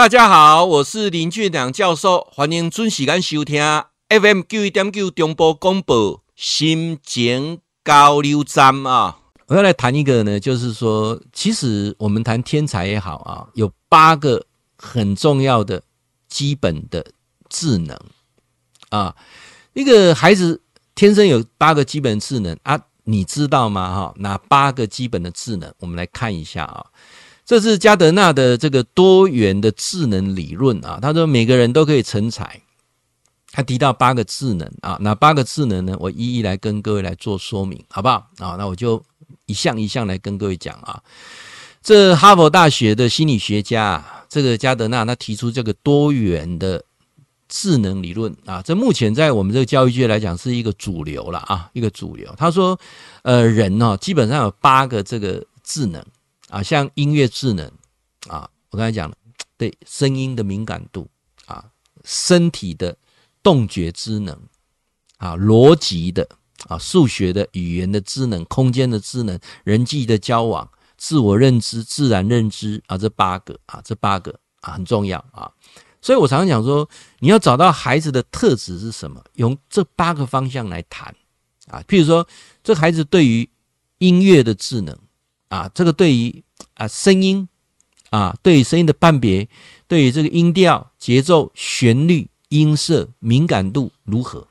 大家好，我是林俊良教授，欢迎准时间收听 FM 九一点九中波广播心情交流站啊。我要来谈一个呢，就是说，其实我们谈天才也好啊，有八个很重要的基本的智能啊。一个孩子天生有八个基本智能啊，你知道吗？哈，哪八个基本的智能？我们来看一下啊。这是加德纳的这个多元的智能理论啊，他说每个人都可以成才。他提到八个智能啊，哪八个智能呢？我一一来跟各位来做说明，好不好？啊，那我就一项一项来跟各位讲啊。这哈佛大学的心理学家这个加德纳，他提出这个多元的智能理论啊，这目前在我们这个教育界来讲是一个主流了啊，一个主流。他说，呃，人呢基本上有八个这个智能。啊，像音乐智能啊，我刚才讲了，对声音的敏感度啊，身体的动觉智能啊，逻辑的啊，数学的语言的智能，空间的智能，人际的交往，自我认知，自然认知啊，这八个啊，这八个啊很重要啊。所以我常常讲说，你要找到孩子的特质是什么，用这八个方向来谈啊。譬如说，这孩子对于音乐的智能。啊，这个对于啊声音啊，对声音的判别，对于这个音调、节奏、旋律、音色敏感度如何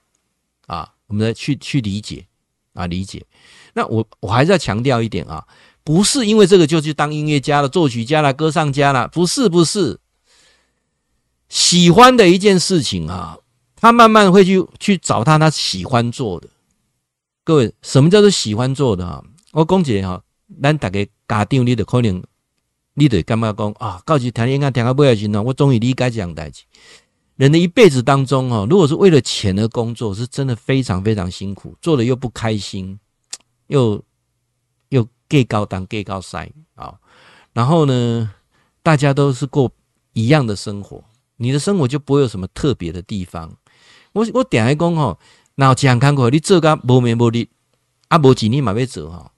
啊？我们来去去理解啊，理解。那我我还是要强调一点啊，不是因为这个就去当音乐家了、作曲家了、歌唱家了，不是不是。喜欢的一件事情啊，他慢慢会去去找他他喜欢做的。各位，什么叫做喜欢做的啊？我公姐哈。咱大家家长，你就可能，你就感觉讲啊，到时听音乐听到不要紧呢，我终于理解这样代志。人的一辈子当中哦，如果是为了钱而工作，是真的非常非常辛苦，做的又不开心，又又给高当给高塞啊。然后呢，大家都是过一样的生活，你的生活就不会有什么特别的地方。我我点来讲哈，那这样看过你做个无名无利，啊无钱你嘛要做哈。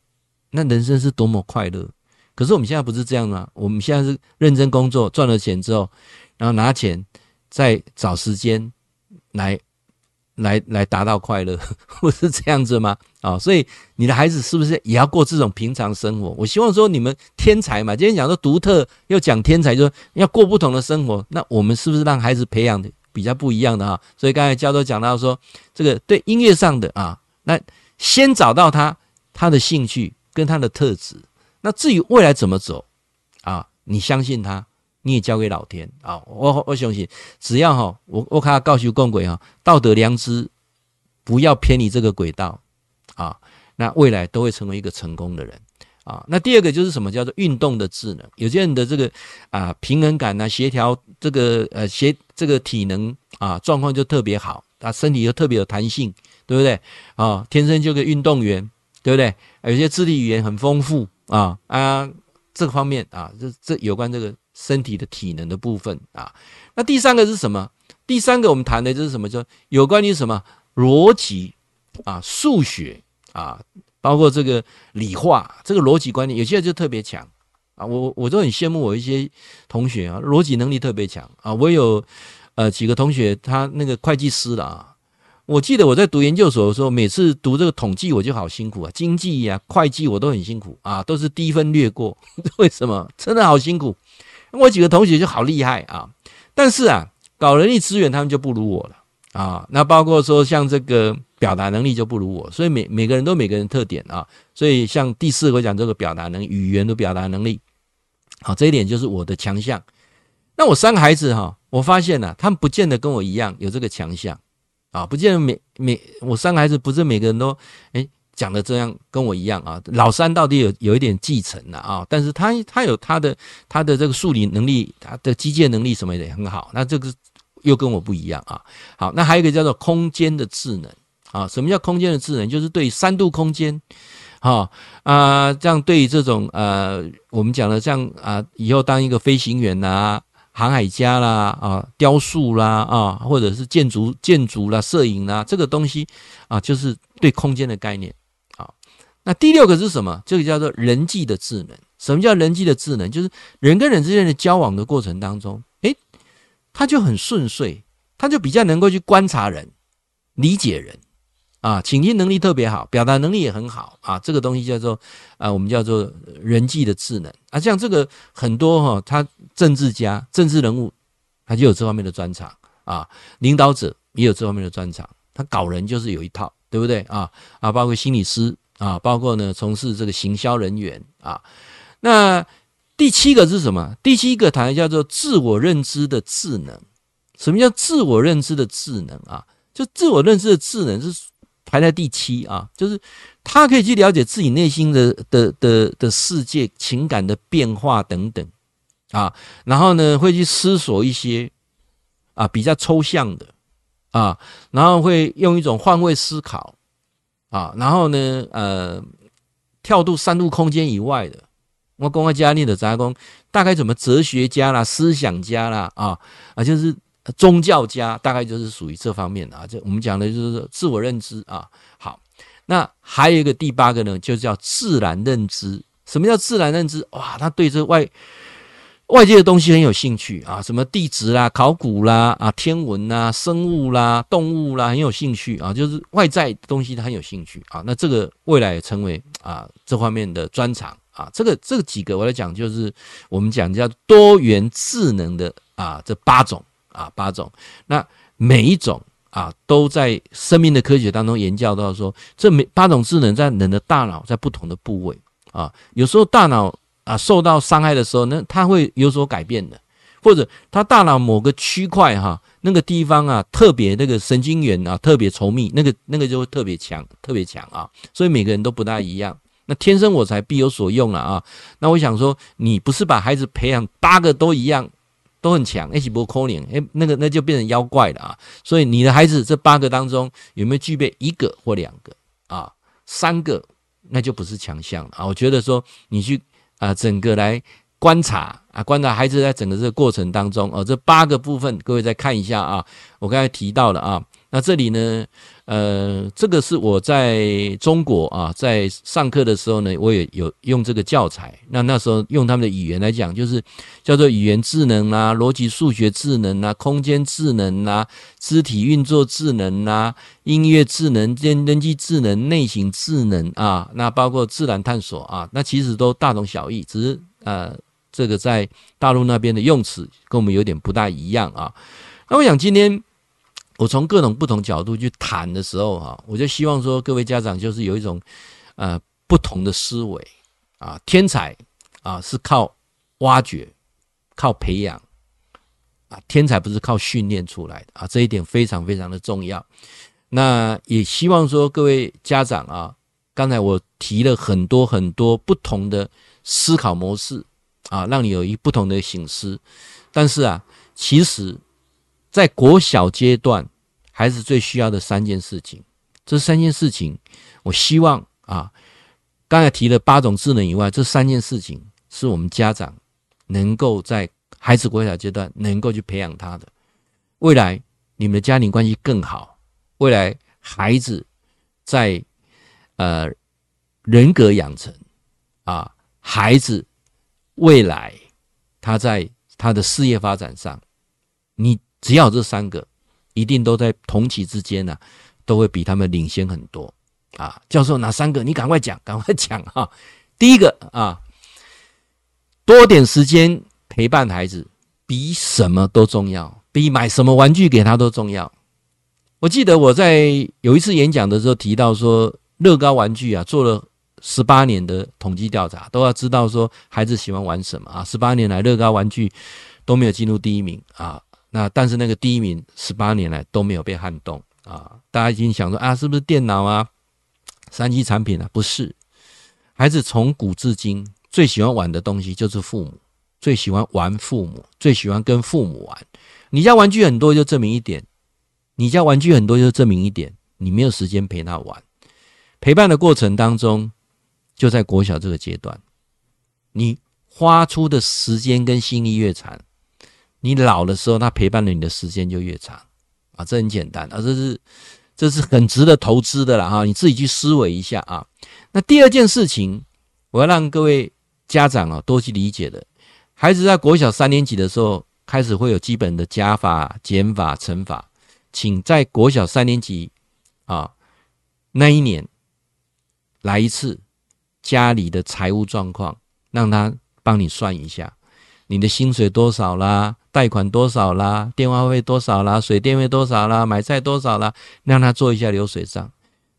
那人生是多么快乐，可是我们现在不是这样吗？我们现在是认真工作，赚了钱之后，然后拿钱再找时间来来来达到快乐，不是这样子吗？啊，所以你的孩子是不是也要过这种平常生活？我希望说你们天才嘛，今天讲说独特，又讲天才，就说要过不同的生活。那我们是不是让孩子培养的比较不一样的哈？所以刚才教授讲到说，这个对音乐上的啊，那先找到他他的兴趣。跟他的特质，那至于未来怎么走啊？你相信他，你也交给老天啊！我我相信，只要哈，我我看他告诉共轨哈，道德良知不要偏离这个轨道啊，那未来都会成为一个成功的人啊。那第二个就是什么叫做运动的智能？有些人的这个啊平衡感啊协调这个呃协这个体能啊状况就特别好，他身体又特别有弹性，对不对啊？天生就个运动员。对不对？有些肢体语言很丰富啊啊，这方面啊，这这有关这个身体的体能的部分啊。那第三个是什么？第三个我们谈的就是什么？就有关于什么逻辑啊、数学啊，包括这个理化，这个逻辑观念，有些人就特别强啊。我我都很羡慕我一些同学啊，逻辑能力特别强啊。我有呃几个同学，他那个会计师了啊。我记得我在读研究所的时候，每次读这个统计我就好辛苦啊，经济呀、会计我都很辛苦啊，都是低分略过。为什么？真的好辛苦。我几个同学就好厉害啊，但是啊，搞人力资源他们就不如我了啊。那包括说像这个表达能力就不如我，所以每每个人都每个人特点啊。所以像第四个讲这个表达能，语言的表达能力，好，这一点就是我的强项。那我三个孩子哈，我发现呢，他们不见得跟我一样有这个强项。啊，不见得每每我三个孩子不是每个人都哎讲的这样跟我一样啊。老三到底有有一点继承了啊，但是他他有他的他的这个数理能力，他的机械能力什么的也很好。那这个又跟我不一样啊。好，那还有一个叫做空间的智能啊。什么叫空间的智能？就是对三度空间，哈啊，这样对于这种呃，我们讲的像啊，以后当一个飞行员呐、啊。航海家啦，啊，雕塑啦，啊，或者是建筑、建筑啦、摄影啦，这个东西啊，就是对空间的概念。好，那第六个是什么？这个叫做人际的智能。什么叫人际的智能？就是人跟人之间的交往的过程当中，诶，他就很顺遂，他就比较能够去观察人、理解人。啊，倾听能力特别好，表达能力也很好啊。这个东西叫做啊，我们叫做人际的智能啊。像这个很多哈、他政治家、政治人物，他就有这方面的专长啊。领导者也有这方面的专长，他搞人就是有一套，对不对啊？啊，包括心理师啊，包括呢从事这个行销人员啊。那第七个是什么？第七个谈的叫做自我认知的智能。什么叫自我认知的智能啊？就自我认知的智能是。排在第七啊，就是他可以去了解自己内心的的的的世界、情感的变化等等啊，然后呢，会去思索一些啊比较抽象的啊，然后会用一种换位思考啊，然后呢，呃，跳度三度空间以外的，我公开家念的杂工，大概怎么哲学家啦、思想家啦啊啊，就是。宗教家大概就是属于这方面的啊，这我们讲的就是自我认知啊。好，那还有一个第八个呢，就叫自然认知。什么叫自然认知？哇，他对这外外界的东西很有兴趣啊，什么地质啦、考古啦、啊天文啦、生物啦、动物啦，很有兴趣啊，就是外在东西他很有兴趣啊。那这个未来也成为啊这方面的专长啊。这个这几个我来讲，就是我们讲叫多元智能的啊这八种。啊，八种，那每一种啊，都在生命的科学当中研究到说，这每八种智能在人的大脑在不同的部位啊，有时候大脑啊受到伤害的时候，呢它会有所改变的，或者它大脑某个区块哈，那个地方啊特别那个神经元啊特别稠密，那个那个就会特别强，特别强啊，所以每个人都不大一样。那天生我材必有所用了啊。那我想说，你不是把孩子培养八个都一样？都很强，一起不扣零，哎，那个那就变成妖怪了啊！所以你的孩子这八个当中有没有具备一个或两个啊？三个那就不是强项了啊！我觉得说你去啊，整个来观察啊，观察孩子在整个这个过程当中哦，这八个部分各位再看一下啊，我刚才提到了啊，那这里呢。呃，这个是我在中国啊，在上课的时候呢，我也有用这个教材。那那时候用他们的语言来讲，就是叫做语言智能啊、逻辑数学智能啊、空间智能啊、肢体运作智能啊、音乐智能、人人机智能、内省智能啊，那包括自然探索啊，那其实都大同小异，只是呃，这个在大陆那边的用词跟我们有点不大一样啊。那我想今天。我从各种不同角度去谈的时候，哈，我就希望说各位家长就是有一种呃不同的思维啊，天才啊是靠挖掘、靠培养啊，天才不是靠训练出来的啊，这一点非常非常的重要。那也希望说各位家长啊，刚才我提了很多很多不同的思考模式啊，让你有一不同的醒思。但是啊，其实在国小阶段。孩子最需要的三件事情，这三件事情，我希望啊，刚才提的八种智能以外，这三件事情是我们家长能够在孩子国小阶段能够去培养他的，未来你们的家庭关系更好，未来孩子在呃人格养成啊，孩子未来他在他的事业发展上，你只要这三个。一定都在同期之间呢、都会比他们领先很多啊！教授哪三个？你赶快讲，赶快讲哈！第一个啊，多点时间陪伴孩子，比什么都重要，比买什么玩具给他都重要。我记得我在有一次演讲的时候提到说，乐高玩具啊，做了十八年的统计调查，都要知道说孩子喜欢玩什么啊！十八年来，乐高玩具都没有进入第一名啊！那但是那个第一名十八年来都没有被撼动啊！大家已经想说啊，是不是电脑啊、三 G 产品啊？不是，孩子从古至今最喜欢玩的东西就是父母，最喜欢玩父母，最喜欢跟父母玩。你家玩具很多，就证明一点；你家玩具很多，就证明一点，你没有时间陪他玩。陪伴的过程当中，就在国小这个阶段，你花出的时间跟心力越长。你老的时候，他陪伴了你的时间就越长啊，这很简单啊，这是这是很值得投资的了哈，你自己去思维一下啊。那第二件事情，我要让各位家长啊多去理解的，孩子在国小三年级的时候开始会有基本的加法、减法、乘法，请在国小三年级啊那一年来一次家里的财务状况，让他帮你算一下，你的薪水多少啦，贷款多少啦，电话费多少啦，水电费多少啦，买菜多少啦，让他做一下流水账。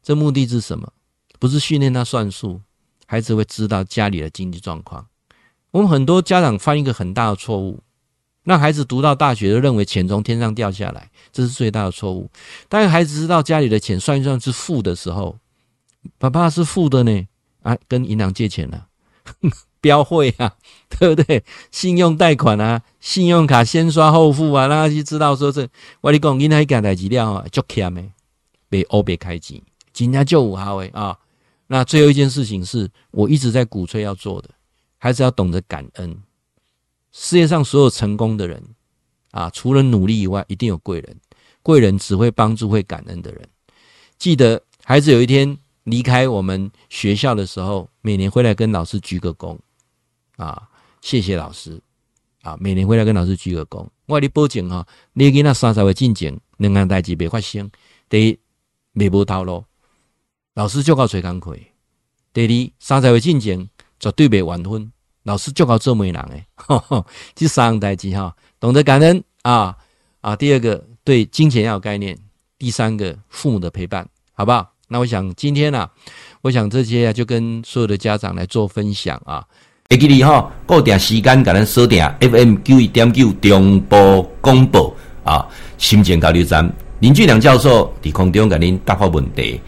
这目的是什么？不是训练他算数，孩子会知道家里的经济状况。我们很多家长犯一个很大的错误，让孩子读到大学都认为钱从天上掉下来，这是最大的错误。当孩子知道家里的钱算一算是负的时候，爸爸是负的呢，啊，跟银行借钱了，标会啊，对不对？信用贷款啊，信用卡先刷后付啊，让他去知道说这，我跟你讲，银行一件代志了啊，就欠的，被欧别开机，今天就五号诶啊。那最后一件事情是我一直在鼓吹要做的。还是要懂得感恩。世界上所有成功的人啊，除了努力以外，一定有贵人。贵人只会帮助会感恩的人。记得孩子有一天离开我们学校的时候，每年回来跟老师鞠个躬啊，谢谢老师啊。每年回来跟老师鞠个躬。我跟你保证哈，你给那三十岁进前，两样代志没发生。第一，没无头路，老师就靠吹工课。第二，三十岁进前。绝对未晚婚，老师就靠做媒人诶，这三代机哈，懂得感恩啊啊！第二个对金钱要有概念，第三个父母的陪伴，好不好？那我想今天啊，我想这些啊，就跟所有的家长来做分享啊。会记得哈，固定时间甲咱锁定 FM 九一点九中波公布啊，心情交流站林俊良教授伫空中甲恁答复问题。